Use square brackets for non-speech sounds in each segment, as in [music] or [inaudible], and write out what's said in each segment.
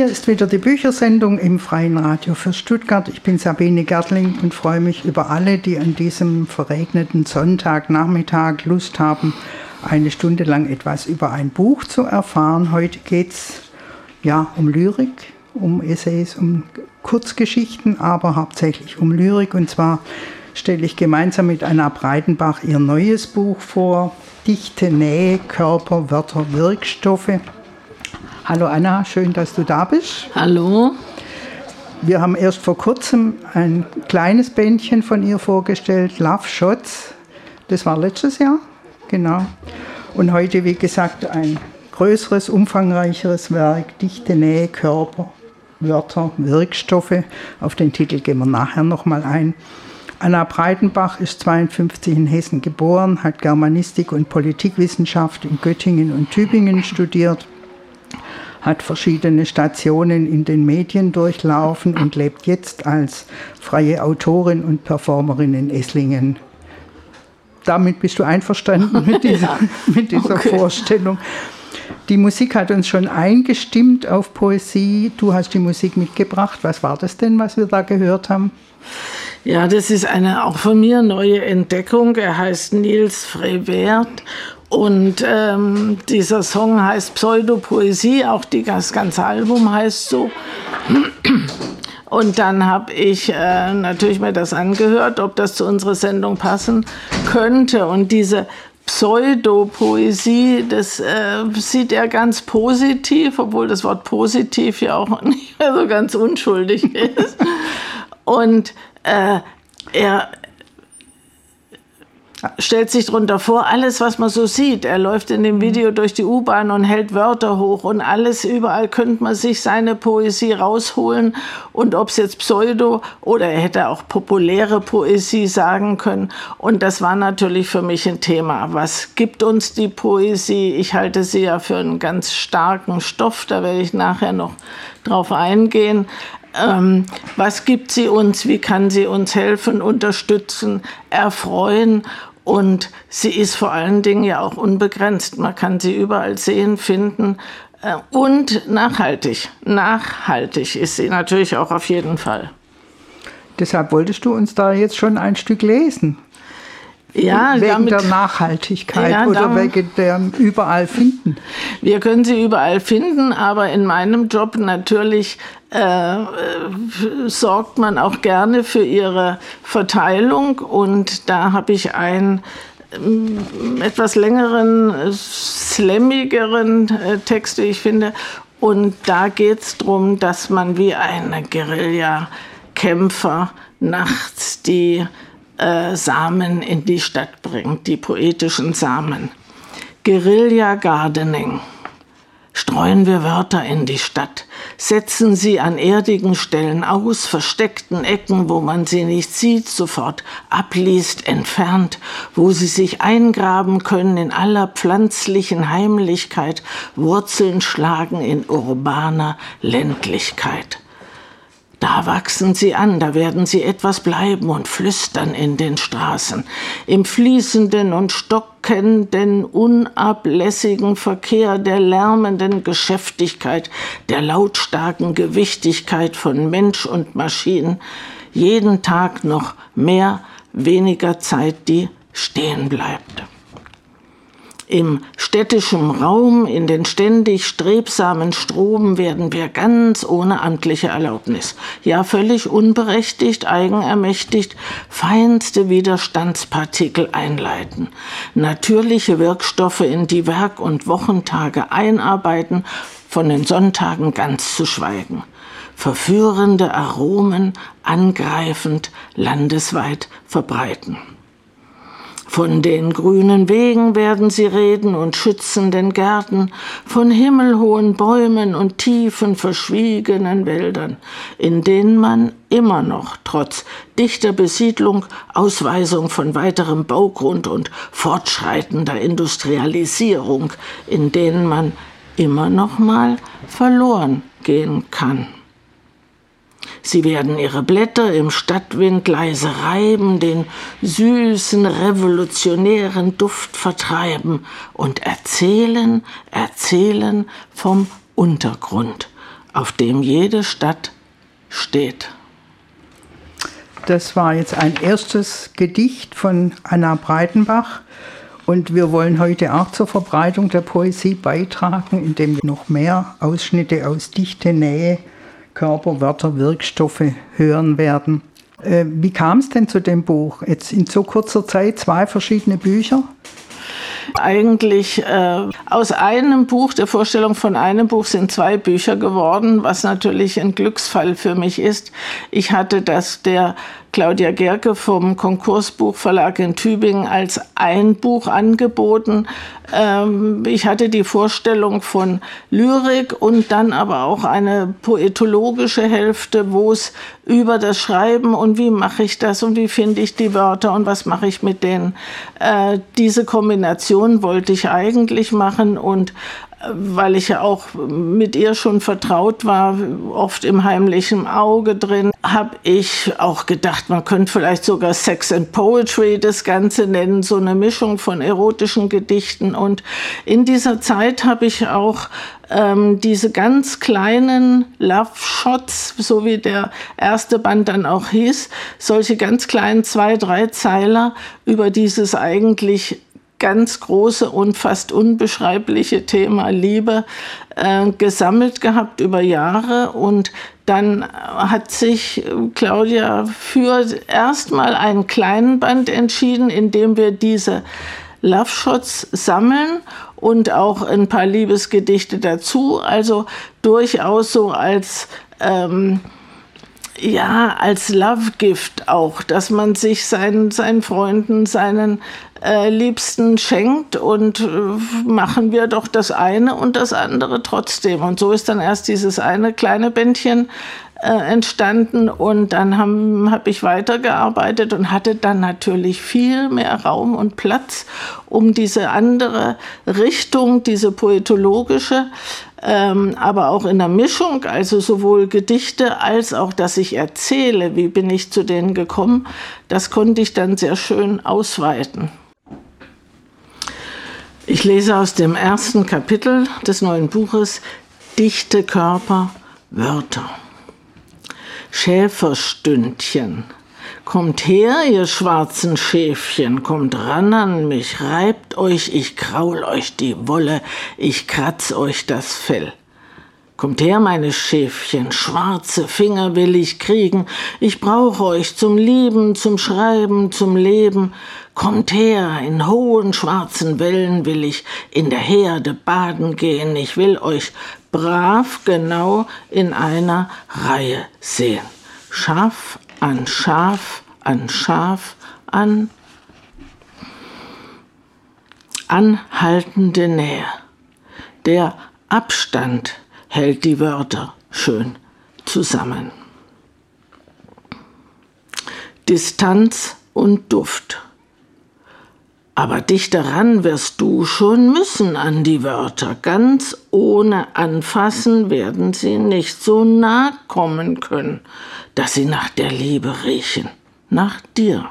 Hier ist wieder die Büchersendung im Freien Radio für Stuttgart. Ich bin Sabine Gertling und freue mich über alle, die an diesem verregneten Sonntagnachmittag Lust haben, eine Stunde lang etwas über ein Buch zu erfahren. Heute geht es ja, um Lyrik, um Essays, um Kurzgeschichten, aber hauptsächlich um Lyrik. Und zwar stelle ich gemeinsam mit Anna Breitenbach ihr neues Buch vor, Dichte, Nähe, Körper, Wörter, Wirkstoffe. Hallo Anna, schön, dass du da bist. Hallo. Wir haben erst vor kurzem ein kleines Bändchen von ihr vorgestellt, Love Shots. Das war letztes Jahr, genau. Und heute, wie gesagt, ein größeres, umfangreicheres Werk, Dichte, Nähe, Körper, Wörter, Wirkstoffe. Auf den Titel gehen wir nachher nochmal ein. Anna Breitenbach ist 52 in Hessen geboren, hat Germanistik und Politikwissenschaft in Göttingen und Tübingen studiert, hat verschiedene Stationen in den Medien durchlaufen und lebt jetzt als freie Autorin und Performerin in Esslingen. Damit bist du einverstanden mit [laughs] dieser, ja. mit dieser okay. Vorstellung. Die Musik hat uns schon eingestimmt auf Poesie. Du hast die Musik mitgebracht. Was war das denn, was wir da gehört haben? Ja, das ist eine auch von mir neue Entdeckung. Er heißt Nils Frevert und ähm, dieser Song heißt Pseudopoesie, auch die, das ganze Album heißt so. [clears throat] Und dann habe ich äh, natürlich mir das angehört, ob das zu unserer Sendung passen könnte. Und diese Pseudopoesie, das äh, sieht er ganz positiv, obwohl das Wort positiv ja auch [laughs] nicht mehr so ganz unschuldig ist. Und äh, er stellt sich darunter vor, alles, was man so sieht. Er läuft in dem mhm. Video durch die U-Bahn und hält Wörter hoch und alles, überall könnte man sich seine Poesie rausholen. Und ob es jetzt Pseudo oder er hätte auch populäre Poesie sagen können. Und das war natürlich für mich ein Thema. Was gibt uns die Poesie? Ich halte sie ja für einen ganz starken Stoff, da werde ich nachher noch drauf eingehen. Ähm, was gibt sie uns? Wie kann sie uns helfen, unterstützen, erfreuen? Und sie ist vor allen Dingen ja auch unbegrenzt. Man kann sie überall sehen, finden. Äh, und nachhaltig. Nachhaltig ist sie natürlich auch auf jeden Fall. Deshalb wolltest du uns da jetzt schon ein Stück lesen. Ja, wegen damit, der Nachhaltigkeit ja, oder wegen dem überall finden. Wir können sie überall finden, aber in meinem Job natürlich äh, sorgt man auch gerne für ihre Verteilung. Und da habe ich einen ähm, etwas längeren, slammigeren äh, Text, wie ich finde. Und da geht es darum, dass man wie ein Guerilla-Kämpfer nachts die äh, Samen in die Stadt bringt, die poetischen Samen. Guerilla Gardening streuen wir Wörter in die Stadt, setzen sie an erdigen Stellen aus, versteckten Ecken, wo man sie nicht sieht, sofort abliest, entfernt, wo sie sich eingraben können in aller pflanzlichen Heimlichkeit, Wurzeln schlagen in urbaner Ländlichkeit. Da wachsen sie an, da werden sie etwas bleiben und flüstern in den Straßen. Im fließenden und stockenden, unablässigen Verkehr der lärmenden Geschäftigkeit, der lautstarken Gewichtigkeit von Mensch und Maschinen, jeden Tag noch mehr, weniger Zeit, die stehen bleibt im städtischen Raum, in den ständig strebsamen Strom werden wir ganz ohne amtliche Erlaubnis, ja völlig unberechtigt, eigenermächtigt, feinste Widerstandspartikel einleiten, natürliche Wirkstoffe in die Werk- und Wochentage einarbeiten, von den Sonntagen ganz zu schweigen verführende Aromen angreifend landesweit verbreiten. Von den grünen Wegen werden sie reden und schützenden Gärten, von himmelhohen Bäumen und tiefen, verschwiegenen Wäldern, in denen man immer noch trotz dichter Besiedlung, Ausweisung von weiterem Baugrund und fortschreitender Industrialisierung, in denen man immer noch mal verloren gehen kann. Sie werden ihre Blätter im Stadtwind leise reiben, den süßen, revolutionären Duft vertreiben und erzählen, erzählen vom Untergrund, auf dem jede Stadt steht. Das war jetzt ein erstes Gedicht von Anna Breitenbach. Und wir wollen heute auch zur Verbreitung der Poesie beitragen, indem wir noch mehr Ausschnitte aus Dichte, Nähe, Körper, Wörter, Wirkstoffe hören werden. Äh, wie kam es denn zu dem Buch? Jetzt in so kurzer Zeit zwei verschiedene Bücher? Eigentlich äh, aus einem Buch, der Vorstellung von einem Buch sind zwei Bücher geworden, was natürlich ein Glücksfall für mich ist. Ich hatte das der Claudia Gerke vom Konkursbuchverlag in Tübingen als ein Buch angeboten. Ähm, ich hatte die Vorstellung von Lyrik und dann aber auch eine poetologische Hälfte, wo es über das Schreiben und wie mache ich das und wie finde ich die Wörter und was mache ich mit denen. Äh, diese Kombination wollte ich eigentlich machen und weil ich ja auch mit ihr schon vertraut war, oft im heimlichen Auge drin, habe ich auch gedacht, man könnte vielleicht sogar Sex and Poetry das Ganze nennen, so eine Mischung von erotischen Gedichten. Und in dieser Zeit habe ich auch ähm, diese ganz kleinen Love Shots, so wie der erste Band dann auch hieß, solche ganz kleinen zwei, drei Zeiler über dieses eigentlich ganz große und fast unbeschreibliche Thema Liebe äh, gesammelt gehabt über Jahre und dann hat sich Claudia für erstmal einen kleinen Band entschieden, in dem wir diese Love Shots sammeln und auch ein paar Liebesgedichte dazu. Also durchaus so als ähm, ja, als Love Gift auch, dass man sich seinen, seinen Freunden, seinen äh, Liebsten schenkt und äh, machen wir doch das eine und das andere trotzdem. Und so ist dann erst dieses eine kleine Bändchen äh, entstanden und dann habe hab ich weitergearbeitet und hatte dann natürlich viel mehr Raum und Platz, um diese andere Richtung, diese poetologische, ähm, aber auch in der Mischung, also sowohl Gedichte als auch, dass ich erzähle, wie bin ich zu denen gekommen, das konnte ich dann sehr schön ausweiten. Ich lese aus dem ersten Kapitel des neuen Buches Dichte Körper, Wörter. Schäferstündchen. Kommt her, ihr schwarzen Schäfchen, kommt ran an mich, reibt euch, ich kraul euch die Wolle, ich kratz euch das Fell. Kommt her, meine Schäfchen, schwarze Finger will ich kriegen, ich brauch euch zum Lieben, zum Schreiben, zum Leben. Kommt her, in hohen schwarzen Wellen will ich in der Herde baden gehen, ich will euch brav genau in einer Reihe sehen. Schaf an Schaf an Schaf an anhaltende Nähe. Der Abstand hält die Wörter schön zusammen. Distanz und Duft. Aber dich daran wirst du schon müssen an die Wörter. Ganz ohne Anfassen werden sie nicht so nah kommen können, dass sie nach der Liebe riechen, nach dir.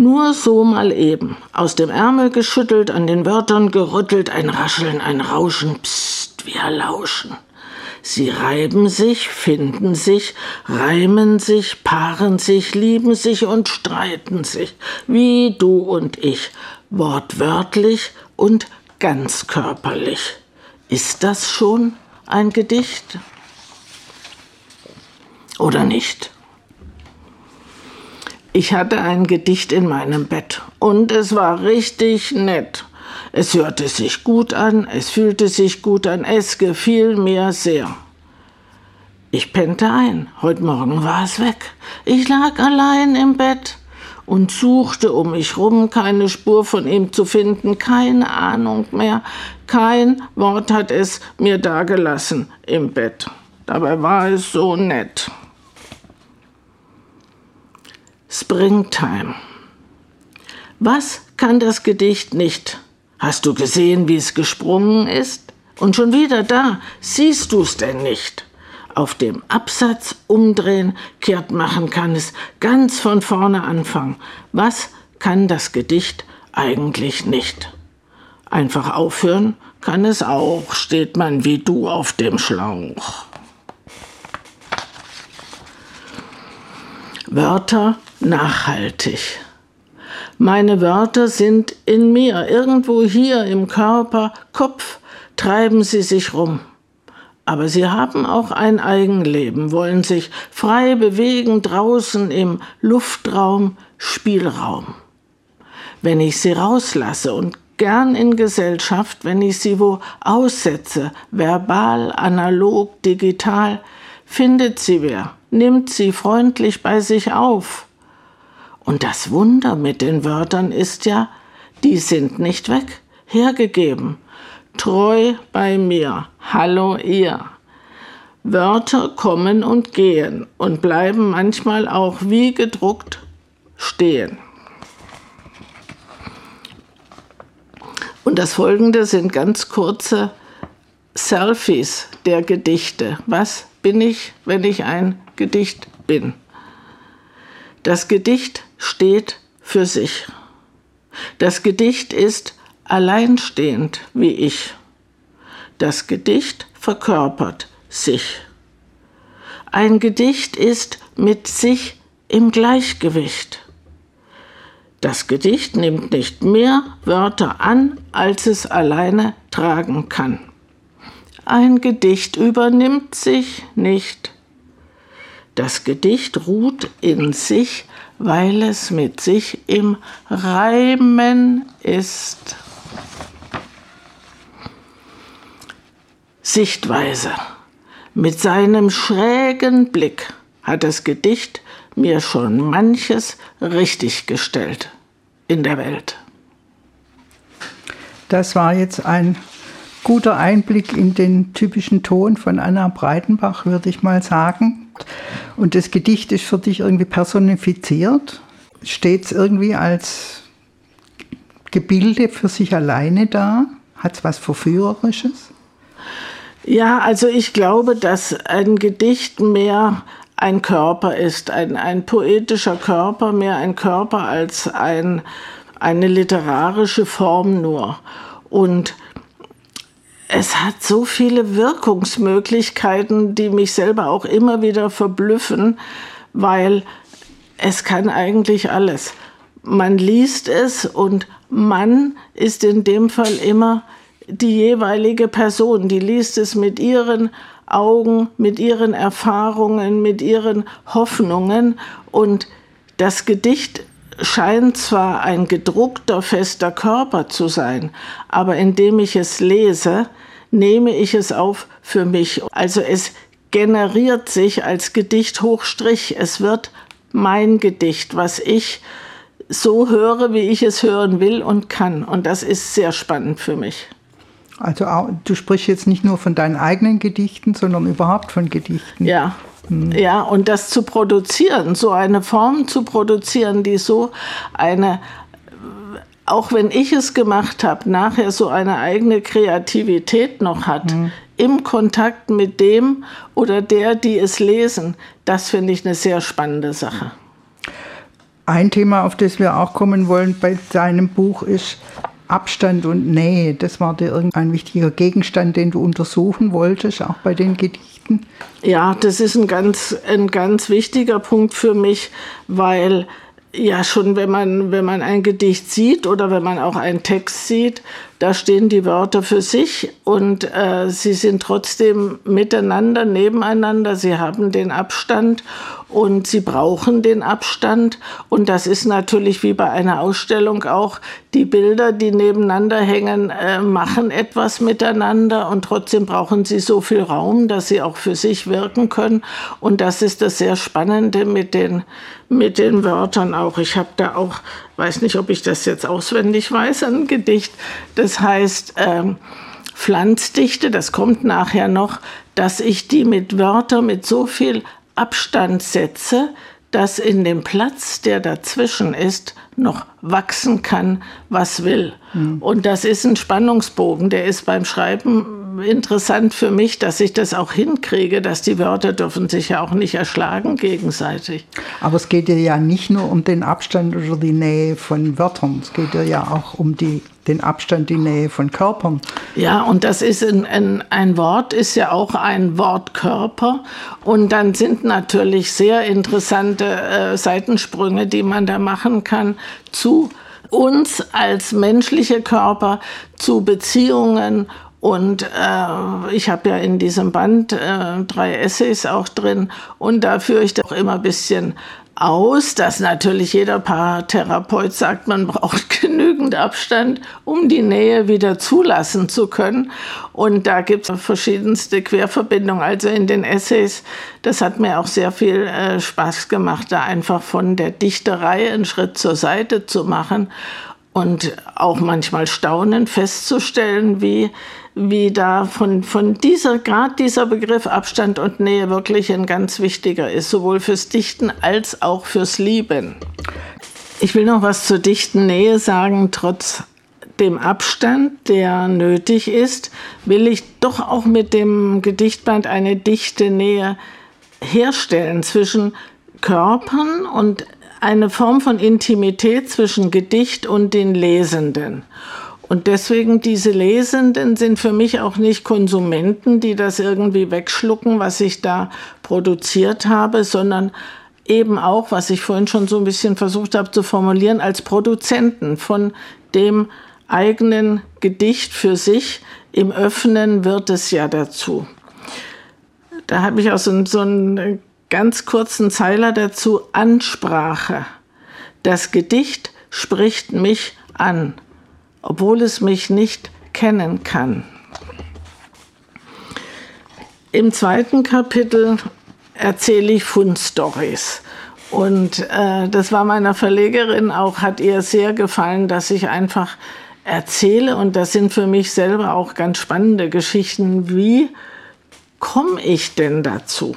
Nur so mal eben, aus dem Ärmel geschüttelt, an den Wörtern gerüttelt, ein Rascheln, ein Rauschen, pst, wir lauschen. Sie reiben sich, finden sich, reimen sich, paaren sich, lieben sich und streiten sich, wie du und ich, wortwörtlich und ganz körperlich. Ist das schon ein Gedicht? Oder nicht? Ich hatte ein Gedicht in meinem Bett und es war richtig nett. Es hörte sich gut an, es fühlte sich gut an, es gefiel mir sehr. Ich pennte ein, heute Morgen war es weg. Ich lag allein im Bett und suchte um mich rum, keine Spur von ihm zu finden, keine Ahnung mehr. Kein Wort hat es mir dagelassen im Bett. Dabei war es so nett. Springtime. Was kann das Gedicht nicht? Hast du gesehen, wie es gesprungen ist? Und schon wieder da, siehst du's denn nicht? Auf dem Absatz umdrehen, kehrt machen kann es, ganz von vorne anfangen. Was kann das Gedicht eigentlich nicht? Einfach aufhören, kann es auch, steht man wie du auf dem Schlauch. Wörter nachhaltig. Meine Wörter sind in mir, irgendwo hier im Körper, Kopf, treiben sie sich rum. Aber sie haben auch ein Eigenleben, wollen sich frei bewegen draußen im Luftraum, Spielraum. Wenn ich sie rauslasse und gern in Gesellschaft, wenn ich sie wo aussetze, verbal, analog, digital, findet sie wer, nimmt sie freundlich bei sich auf. Und das Wunder mit den Wörtern ist ja, die sind nicht weg, hergegeben, treu bei mir, hallo ihr. Wörter kommen und gehen und bleiben manchmal auch wie gedruckt stehen. Und das folgende sind ganz kurze Selfies der Gedichte. Was bin ich, wenn ich ein Gedicht bin? Das Gedicht steht für sich. Das Gedicht ist alleinstehend wie ich. Das Gedicht verkörpert sich. Ein Gedicht ist mit sich im Gleichgewicht. Das Gedicht nimmt nicht mehr Wörter an, als es alleine tragen kann. Ein Gedicht übernimmt sich nicht. Das Gedicht ruht in sich, weil es mit sich im Reimen ist. Sichtweise. Mit seinem schrägen Blick hat das Gedicht mir schon manches richtiggestellt in der Welt. Das war jetzt ein guter Einblick in den typischen Ton von Anna Breitenbach, würde ich mal sagen. Und das Gedicht ist für dich irgendwie personifiziert? Steht es irgendwie als Gebilde für sich alleine da? Hat es was Verführerisches? Ja, also ich glaube, dass ein Gedicht mehr ein Körper ist, ein, ein poetischer Körper, mehr ein Körper als ein, eine literarische Form nur. Und es hat so viele Wirkungsmöglichkeiten, die mich selber auch immer wieder verblüffen, weil es kann eigentlich alles. Man liest es und man ist in dem Fall immer die jeweilige Person, die liest es mit ihren Augen, mit ihren Erfahrungen, mit ihren Hoffnungen und das Gedicht scheint zwar ein gedruckter, fester Körper zu sein, aber indem ich es lese, nehme ich es auf für mich. Also es generiert sich als Gedicht hochstrich. Es wird mein Gedicht, was ich so höre, wie ich es hören will und kann. Und das ist sehr spannend für mich. Also du sprichst jetzt nicht nur von deinen eigenen Gedichten, sondern überhaupt von Gedichten. Ja. Ja, und das zu produzieren, so eine Form zu produzieren, die so eine, auch wenn ich es gemacht habe, nachher so eine eigene Kreativität noch hat, hm. im Kontakt mit dem oder der, die es lesen, das finde ich eine sehr spannende Sache. Ein Thema, auf das wir auch kommen wollen bei deinem Buch, ist Abstand und Nähe, das war dir irgendein wichtiger Gegenstand, den du untersuchen wolltest, auch bei den Gedichten? Ja, das ist ein ganz, ein ganz wichtiger Punkt für mich, weil ja schon, wenn man, wenn man ein Gedicht sieht oder wenn man auch einen Text sieht, da stehen die Wörter für sich und äh, sie sind trotzdem miteinander, nebeneinander, sie haben den Abstand und sie brauchen den Abstand. Und das ist natürlich wie bei einer Ausstellung auch, die Bilder, die nebeneinander hängen, äh, machen etwas miteinander und trotzdem brauchen sie so viel Raum, dass sie auch für sich wirken können. Und das ist das sehr Spannende mit den, mit den Wörtern auch. Ich habe da auch, weiß nicht, ob ich das jetzt auswendig weiß, ein Gedicht, das heißt, ähm, Pflanzdichte, das kommt nachher noch, dass ich die mit Wörtern mit so viel Abstand setze, dass in dem Platz, der dazwischen ist, noch wachsen kann, was will. Mhm. Und das ist ein Spannungsbogen, der ist beim Schreiben interessant für mich, dass ich das auch hinkriege, dass die Wörter dürfen sich ja auch nicht erschlagen gegenseitig. Aber es geht ja nicht nur um den Abstand oder die Nähe von Wörtern, es geht ja auch um die den Abstand, die Nähe von Körpern. Ja, und das ist ein, ein, ein Wort, ist ja auch ein Wortkörper. Und dann sind natürlich sehr interessante äh, Seitensprünge, die man da machen kann zu uns als menschliche Körper, zu Beziehungen und äh, ich habe ja in diesem Band äh, drei Essays auch drin und da führe ich doch immer ein bisschen aus, dass natürlich jeder Paartherapeut sagt, man braucht [laughs] genügend Abstand, um die Nähe wieder zulassen zu können. Und da gibt es verschiedenste Querverbindungen. Also in den Essays, das hat mir auch sehr viel äh, Spaß gemacht, da einfach von der Dichterei einen Schritt zur Seite zu machen und auch manchmal staunend festzustellen, wie wie da von, von dieser, gerade dieser Begriff Abstand und Nähe wirklich ein ganz wichtiger ist, sowohl fürs Dichten als auch fürs Lieben. Ich will noch was zur dichten Nähe sagen, trotz dem Abstand, der nötig ist, will ich doch auch mit dem Gedichtband eine dichte Nähe herstellen zwischen Körpern und eine Form von Intimität zwischen Gedicht und den Lesenden. Und deswegen diese Lesenden sind für mich auch nicht Konsumenten, die das irgendwie wegschlucken, was ich da produziert habe, sondern eben auch, was ich vorhin schon so ein bisschen versucht habe zu formulieren, als Produzenten von dem eigenen Gedicht für sich. Im Öffnen wird es ja dazu. Da habe ich auch so, so einen ganz kurzen Zeiler dazu. Ansprache. Das Gedicht spricht mich an obwohl es mich nicht kennen kann. Im zweiten Kapitel erzähle ich Fundstories. Und äh, das war meiner Verlegerin auch, hat ihr sehr gefallen, dass ich einfach erzähle. Und das sind für mich selber auch ganz spannende Geschichten. Wie komme ich denn dazu?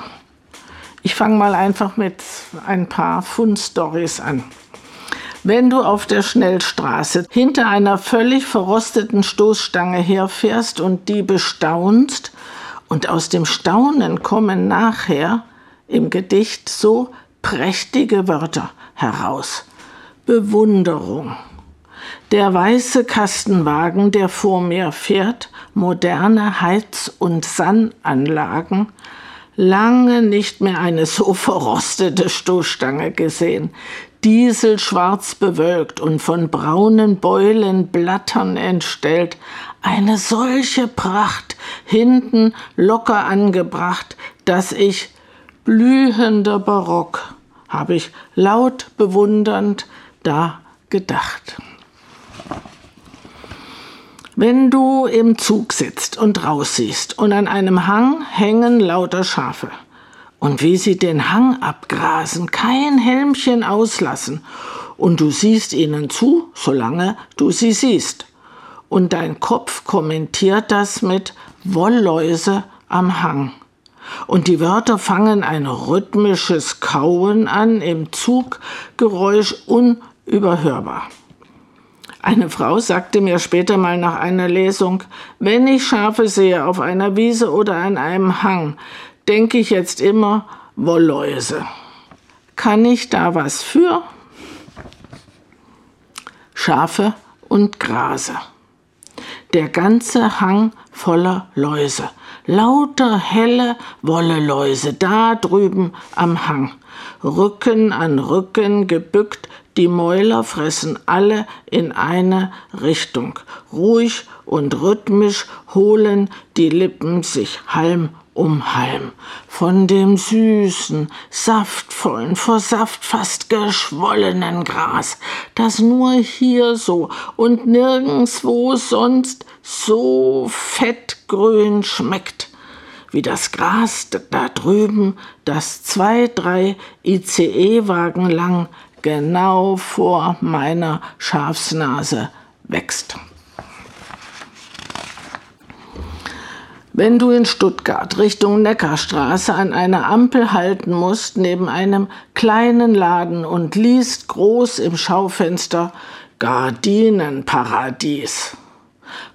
Ich fange mal einfach mit ein paar Fundstories an. Wenn du auf der Schnellstraße hinter einer völlig verrosteten Stoßstange herfährst und die bestaunst, und aus dem Staunen kommen nachher im Gedicht so prächtige Wörter heraus. Bewunderung. Der weiße Kastenwagen, der vor mir fährt, moderne Heiz- und Sannanlagen, lange nicht mehr eine so verrostete Stoßstange gesehen, dieselschwarz bewölkt und von braunen Beulen Blattern entstellt, eine solche Pracht hinten locker angebracht, dass ich blühender Barock, habe ich laut bewundernd da gedacht. Wenn du im Zug sitzt und raussiehst und an einem Hang hängen lauter Schafe, und wie sie den Hang abgrasen, kein Helmchen auslassen, und du siehst ihnen zu, solange du sie siehst. Und dein Kopf kommentiert das mit Wollläuse am Hang. Und die Wörter fangen ein rhythmisches Kauen an, im Zuggeräusch unüberhörbar. Eine Frau sagte mir später mal nach einer Lesung, wenn ich Schafe sehe auf einer Wiese oder an einem Hang, denke ich jetzt immer Wollläuse. Kann ich da was für? Schafe und Grase. Der ganze Hang voller Läuse. Lauter helle Wolleläuse da drüben am Hang. Rücken an Rücken gebückt, die Mäuler fressen alle in eine Richtung. Ruhig und rhythmisch holen die Lippen sich Halm um Halm, von dem süßen, saftvollen, vor Saft fast geschwollenen Gras, das nur hier so und nirgendswo sonst so fettgrün schmeckt, wie das Gras da drüben, das zwei, drei ICE-Wagen lang genau vor meiner Schafsnase wächst. Wenn du in Stuttgart Richtung Neckarstraße an einer Ampel halten musst, neben einem kleinen Laden und liest groß im Schaufenster Gardinenparadies.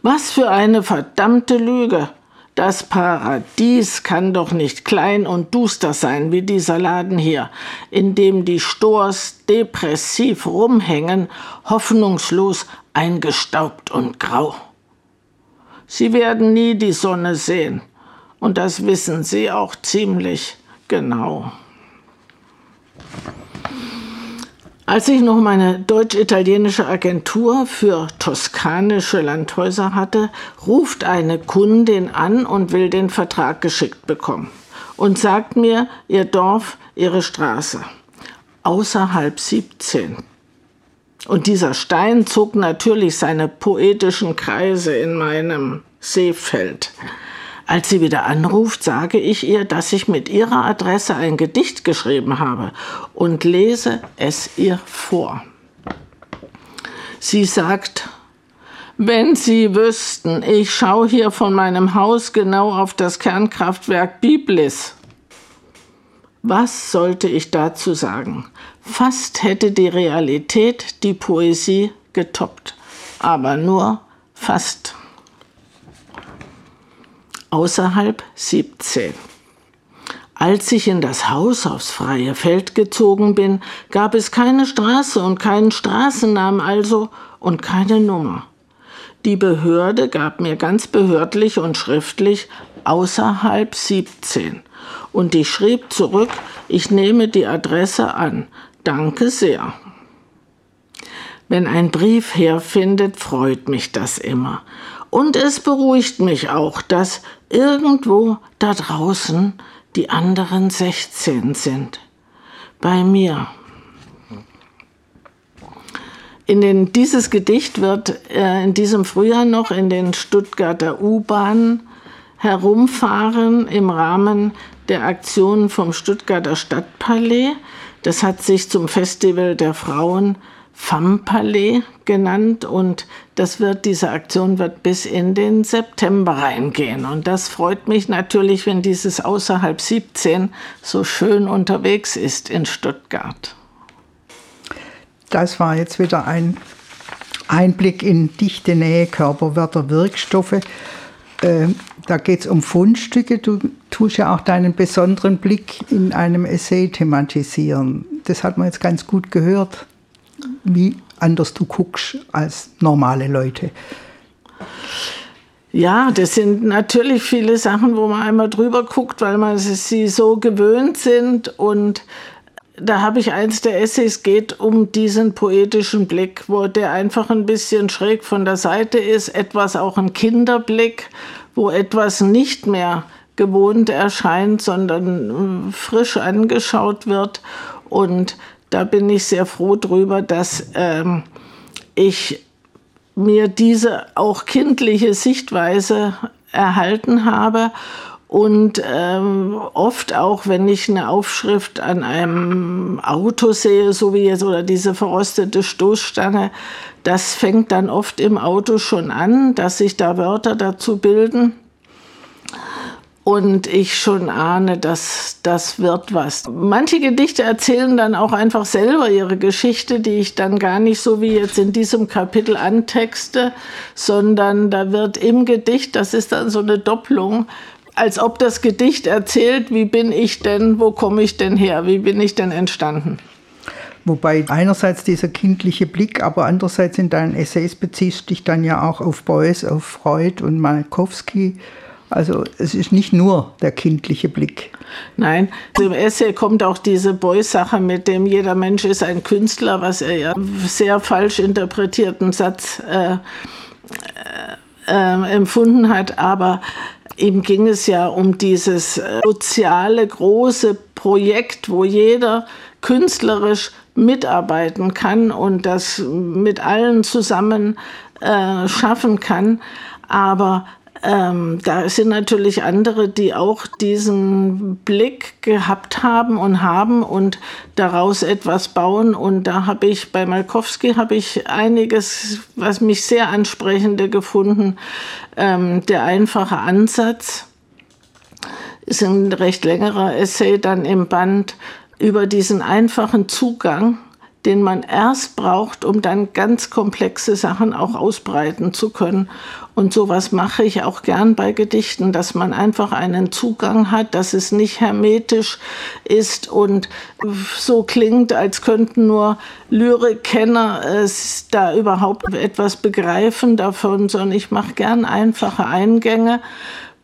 Was für eine verdammte Lüge! Das Paradies kann doch nicht klein und duster sein wie dieser Laden hier, in dem die Stors depressiv rumhängen, hoffnungslos eingestaubt und grau. Sie werden nie die Sonne sehen, und das wissen Sie auch ziemlich genau. Als ich noch meine deutsch-italienische Agentur für toskanische Landhäuser hatte, ruft eine Kundin an und will den Vertrag geschickt bekommen und sagt mir ihr Dorf, ihre Straße. Außerhalb 17. Und dieser Stein zog natürlich seine poetischen Kreise in meinem Seefeld. Als sie wieder anruft, sage ich ihr, dass ich mit ihrer Adresse ein Gedicht geschrieben habe und lese es ihr vor. Sie sagt, wenn Sie wüssten, ich schaue hier von meinem Haus genau auf das Kernkraftwerk Biblis. Was sollte ich dazu sagen? Fast hätte die Realität die Poesie getoppt, aber nur fast außerhalb 17. Als ich in das Haus aufs freie Feld gezogen bin, gab es keine Straße und keinen Straßennamen also und keine Nummer. Die Behörde gab mir ganz behördlich und schriftlich außerhalb 17. Und ich schrieb zurück, ich nehme die Adresse an. Danke sehr. Wenn ein Brief herfindet, freut mich das immer. Und es beruhigt mich auch, dass irgendwo da draußen die anderen 16 sind. Bei mir. In den, dieses Gedicht wird äh, in diesem Frühjahr noch in den Stuttgarter U-Bahnen herumfahren im Rahmen der Aktionen vom Stuttgarter Stadtpalais. Das hat sich zum Festival der Frauen FAM-Palais genannt und das wird, diese Aktion wird bis in den September reingehen. Und das freut mich natürlich, wenn dieses außerhalb 17 so schön unterwegs ist in Stuttgart. Das war jetzt wieder ein Einblick in dichte Nähe Körperwörter, Wirkstoffe. Äh, da geht es um Fundstücke. Du tust ja auch deinen besonderen Blick in einem Essay thematisieren. Das hat man jetzt ganz gut gehört wie anders du guckst als normale Leute. Ja, das sind natürlich viele Sachen, wo man einmal drüber guckt, weil man sie so gewöhnt sind. Und da habe ich eins der Essays, geht um diesen poetischen Blick, wo der einfach ein bisschen schräg von der Seite ist, etwas auch ein Kinderblick, wo etwas nicht mehr gewohnt erscheint, sondern frisch angeschaut wird. Und da bin ich sehr froh drüber, dass ähm, ich mir diese auch kindliche Sichtweise erhalten habe und ähm, oft auch, wenn ich eine Aufschrift an einem Auto sehe, so wie jetzt oder diese verrostete Stoßstange, das fängt dann oft im Auto schon an, dass sich da Wörter dazu bilden und ich schon ahne, dass das wird was. Manche Gedichte erzählen dann auch einfach selber ihre Geschichte, die ich dann gar nicht so wie jetzt in diesem Kapitel antexte, sondern da wird im Gedicht, das ist dann so eine Doppelung, als ob das Gedicht erzählt, wie bin ich denn, wo komme ich denn her, wie bin ich denn entstanden. Wobei einerseits dieser kindliche Blick, aber andererseits in deinen Essays beziehst du dich dann ja auch auf Beuys, auf Freud und Malkowski also es ist nicht nur der kindliche Blick. Nein, im Essay kommt auch diese Beuys-Sache mit dem jeder Mensch ist ein Künstler, was er ja sehr falsch interpretierten Satz äh, äh, äh, empfunden hat. Aber ihm ging es ja um dieses äh, soziale große Projekt, wo jeder künstlerisch mitarbeiten kann und das mit allen zusammen äh, schaffen kann. Aber ähm, da sind natürlich andere, die auch diesen Blick gehabt haben und haben und daraus etwas bauen. Und da habe ich bei Malkowski habe ich einiges, was mich sehr ansprechende gefunden. Ähm, der einfache Ansatz ist ein recht längerer Essay dann im Band über diesen einfachen Zugang den man erst braucht, um dann ganz komplexe Sachen auch ausbreiten zu können. Und sowas mache ich auch gern bei Gedichten, dass man einfach einen Zugang hat, dass es nicht hermetisch ist und so klingt, als könnten nur Lyrikkenner es da überhaupt etwas begreifen davon, sondern ich mache gern einfache Eingänge,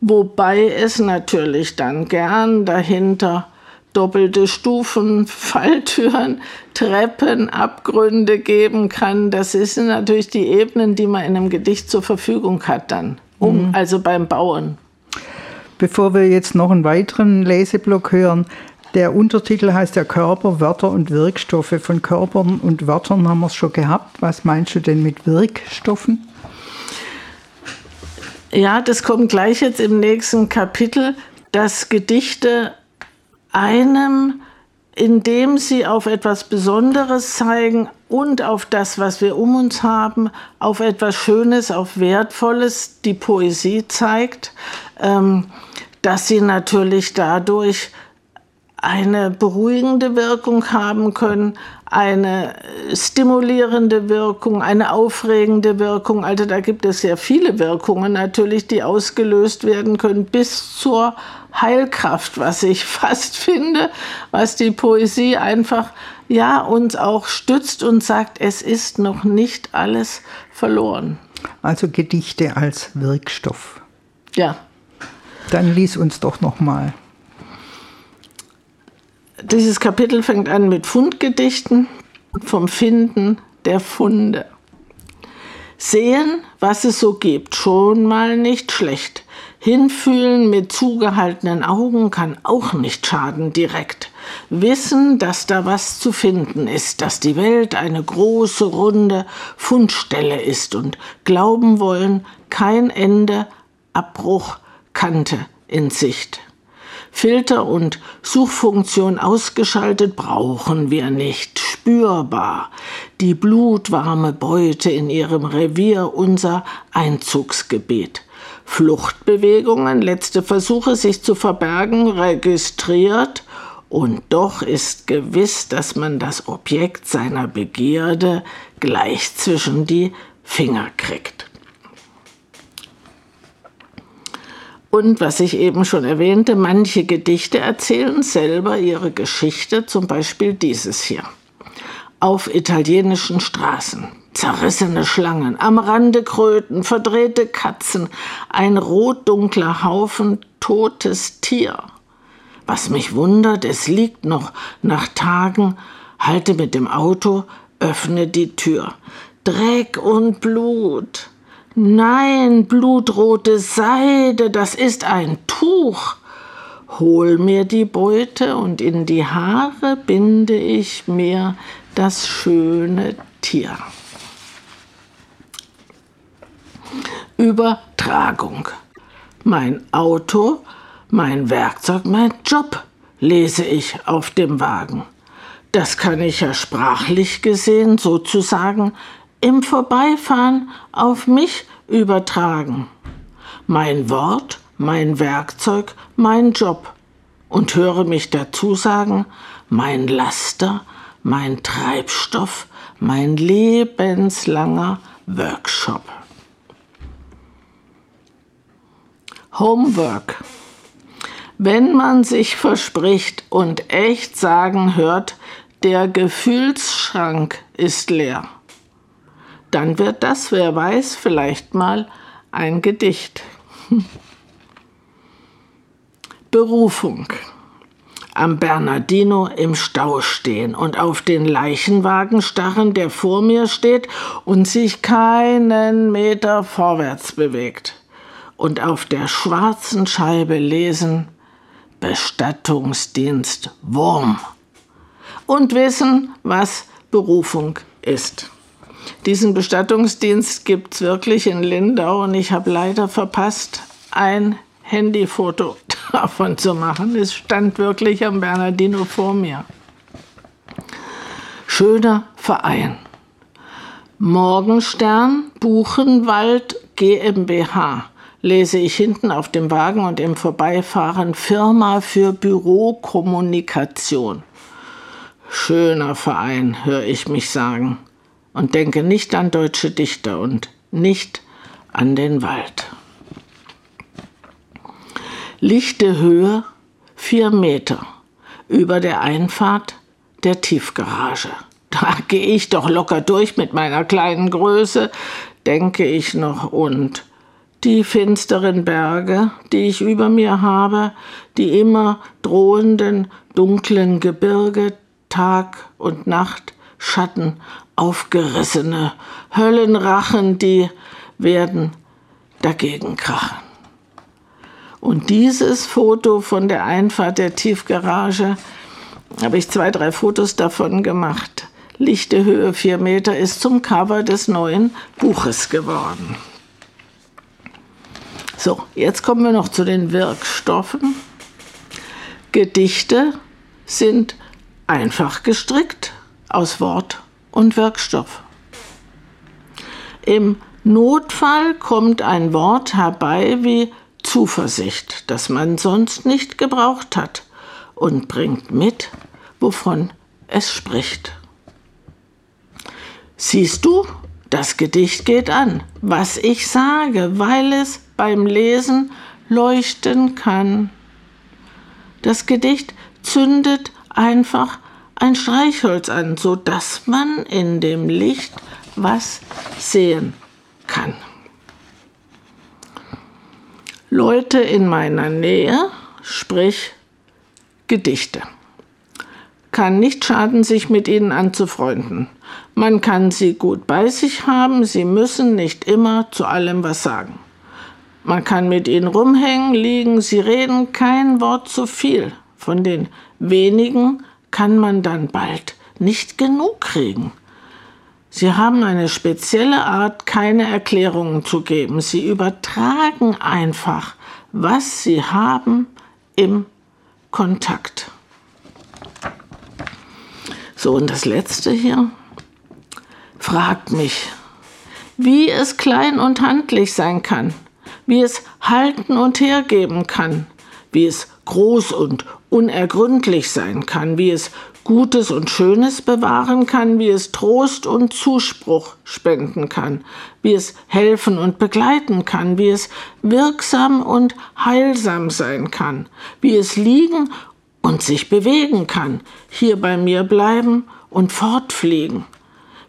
wobei es natürlich dann gern dahinter doppelte Stufen, [laughs] Falltüren, Treppen, Abgründe geben kann. Das sind natürlich die Ebenen, die man in einem Gedicht zur Verfügung hat dann, um, mhm. also beim Bauen. Bevor wir jetzt noch einen weiteren Leseblock hören, der Untertitel heißt der Körper, Wörter und Wirkstoffe. Von Körpern und Wörtern haben wir es schon gehabt. Was meinst du denn mit Wirkstoffen? Ja, das kommt gleich jetzt im nächsten Kapitel, dass Gedichte einem, indem sie auf etwas Besonderes zeigen und auf das, was wir um uns haben, auf etwas Schönes, auf Wertvolles, die Poesie zeigt, ähm, dass sie natürlich dadurch eine beruhigende Wirkung haben können, eine stimulierende Wirkung, eine aufregende Wirkung. Also da gibt es sehr viele Wirkungen natürlich, die ausgelöst werden können bis zur Heilkraft, was ich [laughs] fast finde, was die Poesie einfach ja uns auch stützt und sagt, es ist noch nicht alles verloren. Also Gedichte als Wirkstoff. Ja. Dann lies uns doch noch mal. Dieses Kapitel fängt an mit Fundgedichten vom Finden der Funde. Sehen, was es so gibt, schon mal nicht schlecht. Hinfühlen mit zugehaltenen Augen kann auch nicht schaden direkt. Wissen, dass da was zu finden ist, dass die Welt eine große, runde Fundstelle ist und glauben wollen, kein Ende, Abbruch, Kante in Sicht. Filter und Suchfunktion ausgeschaltet brauchen wir nicht. Spürbar die blutwarme Beute in ihrem Revier unser Einzugsgebiet. Fluchtbewegungen, letzte Versuche, sich zu verbergen, registriert, und doch ist gewiss, dass man das Objekt seiner Begierde gleich zwischen die Finger kriegt. Und was ich eben schon erwähnte, manche Gedichte erzählen selber ihre Geschichte, zum Beispiel dieses hier. Auf italienischen Straßen zerrissene Schlangen, am Rande Kröten, verdrehte Katzen, ein rotdunkler Haufen totes Tier. Was mich wundert, es liegt noch nach Tagen, halte mit dem Auto, öffne die Tür. Dreck und Blut. Nein, blutrote Seide, das ist ein Tuch. Hol mir die Beute und in die Haare binde ich mir das schöne Tier. Übertragung. Mein Auto, mein Werkzeug, mein Job lese ich auf dem Wagen. Das kann ich ja sprachlich gesehen sozusagen im Vorbeifahren auf mich übertragen. Mein Wort, mein Werkzeug, mein Job. Und höre mich dazu sagen, mein Laster, mein Treibstoff, mein lebenslanger Workshop. Homework. Wenn man sich verspricht und echt sagen hört, der Gefühlsschrank ist leer, dann wird das, wer weiß, vielleicht mal ein Gedicht. [laughs] Berufung. Am Bernardino im Stau stehen und auf den Leichenwagen starren, der vor mir steht und sich keinen Meter vorwärts bewegt und auf der schwarzen Scheibe lesen Bestattungsdienst Wurm und wissen, was Berufung ist. Diesen Bestattungsdienst gibt es wirklich in Lindau und ich habe leider verpasst, ein Handyfoto [laughs] davon zu machen. Es stand wirklich am Bernardino vor mir. Schöner Verein. Morgenstern Buchenwald GmbH lese ich hinten auf dem Wagen und im Vorbeifahren Firma für Bürokommunikation. schöner Verein, höre ich mich sagen, und denke nicht an deutsche Dichter und nicht an den Wald. Lichte Höhe vier Meter über der Einfahrt der Tiefgarage. Da gehe ich doch locker durch mit meiner kleinen Größe, denke ich noch, und die finsteren Berge, die ich über mir habe, die immer drohenden dunklen Gebirge, Tag und Nacht, Schatten, aufgerissene Höllenrachen, die werden dagegen krachen. Und dieses Foto von der Einfahrt der Tiefgarage habe ich zwei, drei Fotos davon gemacht. Lichte Höhe vier Meter ist zum Cover des neuen Buches geworden. So, jetzt kommen wir noch zu den Wirkstoffen. Gedichte sind einfach gestrickt aus Wort und Wirkstoff. Im Notfall kommt ein Wort herbei wie Zuversicht, das man sonst nicht gebraucht hat, und bringt mit, wovon es spricht. Siehst du, das Gedicht geht an, was ich sage, weil es beim Lesen leuchten kann. Das Gedicht zündet einfach ein Streichholz an, so dass man in dem Licht was sehen kann. Leute in meiner Nähe, sprich Gedichte. Kann nicht schaden, sich mit ihnen anzufreunden. Man kann sie gut bei sich haben, sie müssen nicht immer zu allem was sagen. Man kann mit ihnen rumhängen, liegen, sie reden kein Wort zu viel. Von den wenigen kann man dann bald nicht genug kriegen. Sie haben eine spezielle Art, keine Erklärungen zu geben. Sie übertragen einfach, was sie haben im Kontakt. So, und das letzte hier. Fragt mich, wie es klein und handlich sein kann, wie es halten und hergeben kann, wie es groß und unergründlich sein kann, wie es Gutes und Schönes bewahren kann, wie es Trost und Zuspruch spenden kann, wie es helfen und begleiten kann, wie es wirksam und heilsam sein kann, wie es liegen und sich bewegen kann, hier bei mir bleiben und fortfliegen.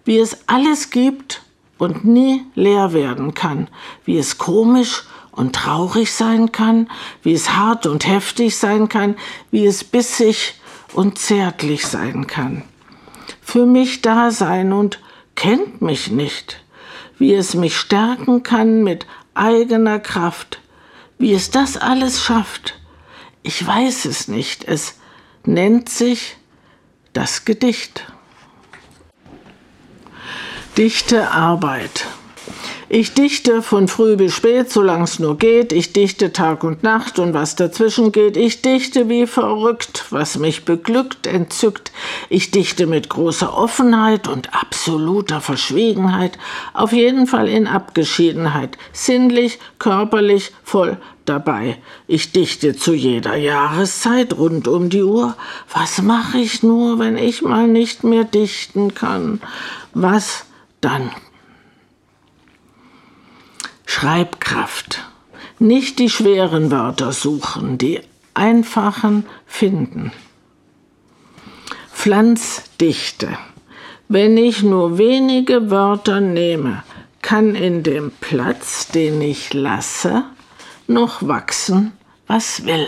Wie es alles gibt und nie leer werden kann, wie es komisch und traurig sein kann, wie es hart und heftig sein kann, wie es bissig und zärtlich sein kann. Für mich da sein und kennt mich nicht, wie es mich stärken kann mit eigener Kraft, wie es das alles schafft. Ich weiß es nicht, es nennt sich das Gedicht dichte Arbeit. Ich dichte von früh bis spät, solange es nur geht. Ich dichte Tag und Nacht und was dazwischen geht. Ich dichte wie verrückt, was mich beglückt, entzückt. Ich dichte mit großer Offenheit und absoluter Verschwiegenheit. Auf jeden Fall in Abgeschiedenheit. Sinnlich, körperlich, voll dabei. Ich dichte zu jeder Jahreszeit rund um die Uhr. Was mache ich nur, wenn ich mal nicht mehr dichten kann? Was dann Schreibkraft. Nicht die schweren Wörter suchen, die einfachen finden. Pflanzdichte. Wenn ich nur wenige Wörter nehme, kann in dem Platz, den ich lasse, noch wachsen, was will.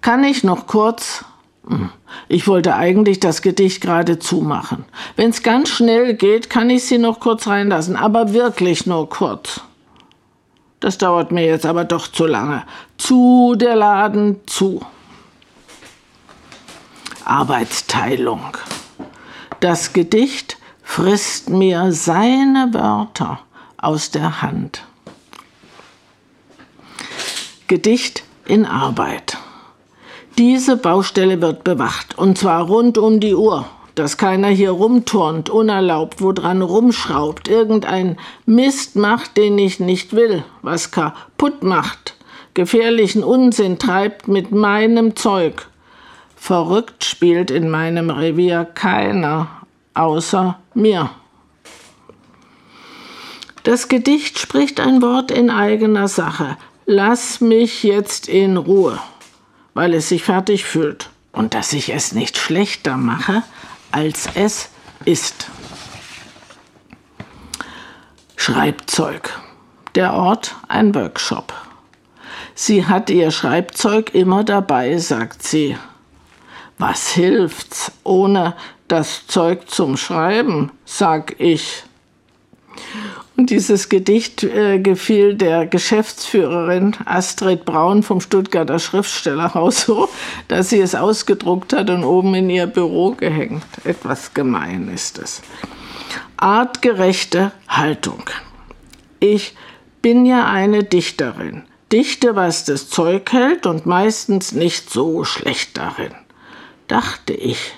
Kann ich noch kurz ich wollte eigentlich das Gedicht gerade zumachen. Wenn es ganz schnell geht, kann ich sie noch kurz reinlassen, aber wirklich nur kurz. Das dauert mir jetzt aber doch zu lange. Zu der Laden zu. Arbeitsteilung. Das Gedicht frisst mir seine Wörter aus der Hand. Gedicht in Arbeit. Diese Baustelle wird bewacht, und zwar rund um die Uhr, dass keiner hier rumturnt, unerlaubt, woran rumschraubt, irgendein Mist macht, den ich nicht will, was kaputt macht, gefährlichen Unsinn treibt mit meinem Zeug. Verrückt spielt in meinem Revier keiner außer mir. Das Gedicht spricht ein Wort in eigener Sache. Lass mich jetzt in Ruhe, weil es sich fertig fühlt und dass ich es nicht schlechter mache, als es ist. Schreibzeug. Der Ort ein Workshop. Sie hat ihr Schreibzeug immer dabei, sagt sie. Was hilft's ohne das Zeug zum Schreiben, sag ich. Und dieses Gedicht äh, gefiel der Geschäftsführerin Astrid Braun vom Stuttgarter Schriftstellerhaus so, dass sie es ausgedruckt hat und oben in ihr Büro gehängt. Etwas gemein ist es. Artgerechte Haltung. Ich bin ja eine Dichterin. Dichte, was das Zeug hält und meistens nicht so schlecht darin. Dachte ich.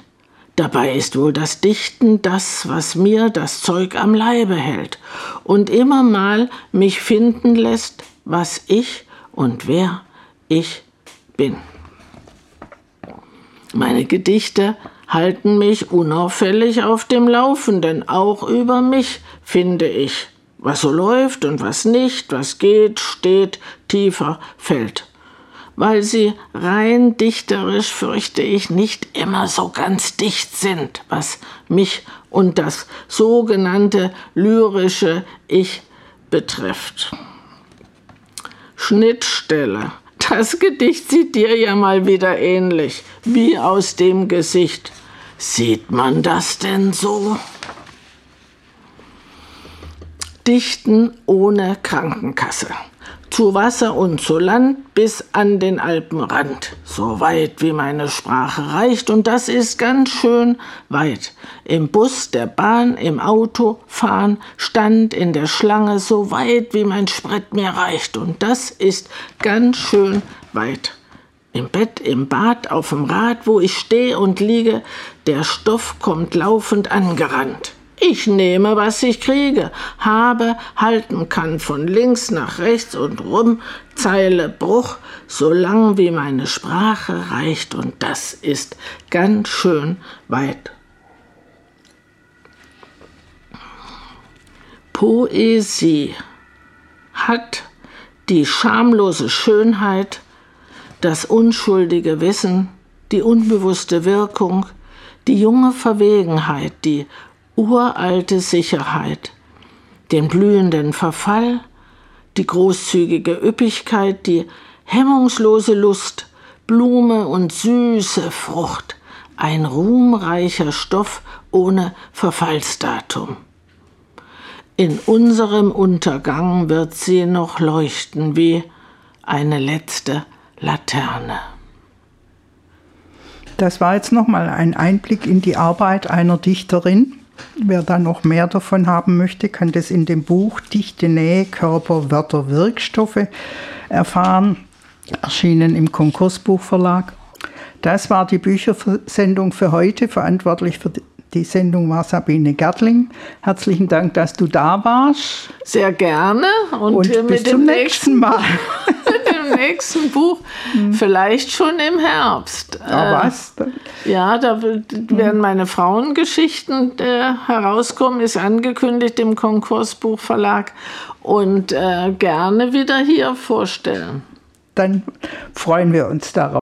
Dabei ist wohl das Dichten das, was mir das Zeug am Leibe hält und immer mal mich finden lässt, was ich und wer ich bin. Meine Gedichte halten mich unauffällig auf dem Laufenden, auch über mich, finde ich, was so läuft und was nicht, was geht, steht, tiefer fällt weil sie rein dichterisch, fürchte ich, nicht immer so ganz dicht sind, was mich und das sogenannte lyrische Ich betrifft. Schnittstelle. Das Gedicht sieht dir ja mal wieder ähnlich, wie aus dem Gesicht. Sieht man das denn so? Dichten ohne Krankenkasse zu Wasser und zu Land bis an den Alpenrand, so weit wie meine Sprache reicht, und das ist ganz schön weit. Im Bus, der Bahn, im Auto, fahren, stand in der Schlange, so weit wie mein Sprit mir reicht, und das ist ganz schön weit. Im Bett, im Bad, auf dem Rad, wo ich stehe und liege, der Stoff kommt laufend angerannt. Ich nehme, was ich kriege, habe, halten kann von links nach rechts und rum, Zeile Bruch, so lang wie meine Sprache reicht, und das ist ganz schön weit. Poesie hat die schamlose Schönheit, das unschuldige Wissen, die unbewusste Wirkung, die junge Verwegenheit, die uralte Sicherheit, den blühenden Verfall, die großzügige Üppigkeit, die hemmungslose Lust, Blume und süße Frucht, ein ruhmreicher Stoff ohne Verfallsdatum. In unserem Untergang wird sie noch leuchten wie eine letzte Laterne. Das war jetzt nochmal ein Einblick in die Arbeit einer Dichterin. Wer da noch mehr davon haben möchte, kann das in dem Buch Dichte Nähe, Körper, Wörter, Wirkstoffe erfahren, erschienen im Konkursbuchverlag. Das war die Büchersendung für heute. Verantwortlich für die Sendung war Sabine Gertling. Herzlichen Dank, dass du da warst. Sehr gerne und, und bis zum nächsten Mal. [laughs] nächsten Buch, mhm. vielleicht schon im Herbst. Ah, was? Ja, da werden meine Frauengeschichten äh, herauskommen, ist angekündigt im Konkursbuchverlag und äh, gerne wieder hier vorstellen. Dann freuen wir uns darauf.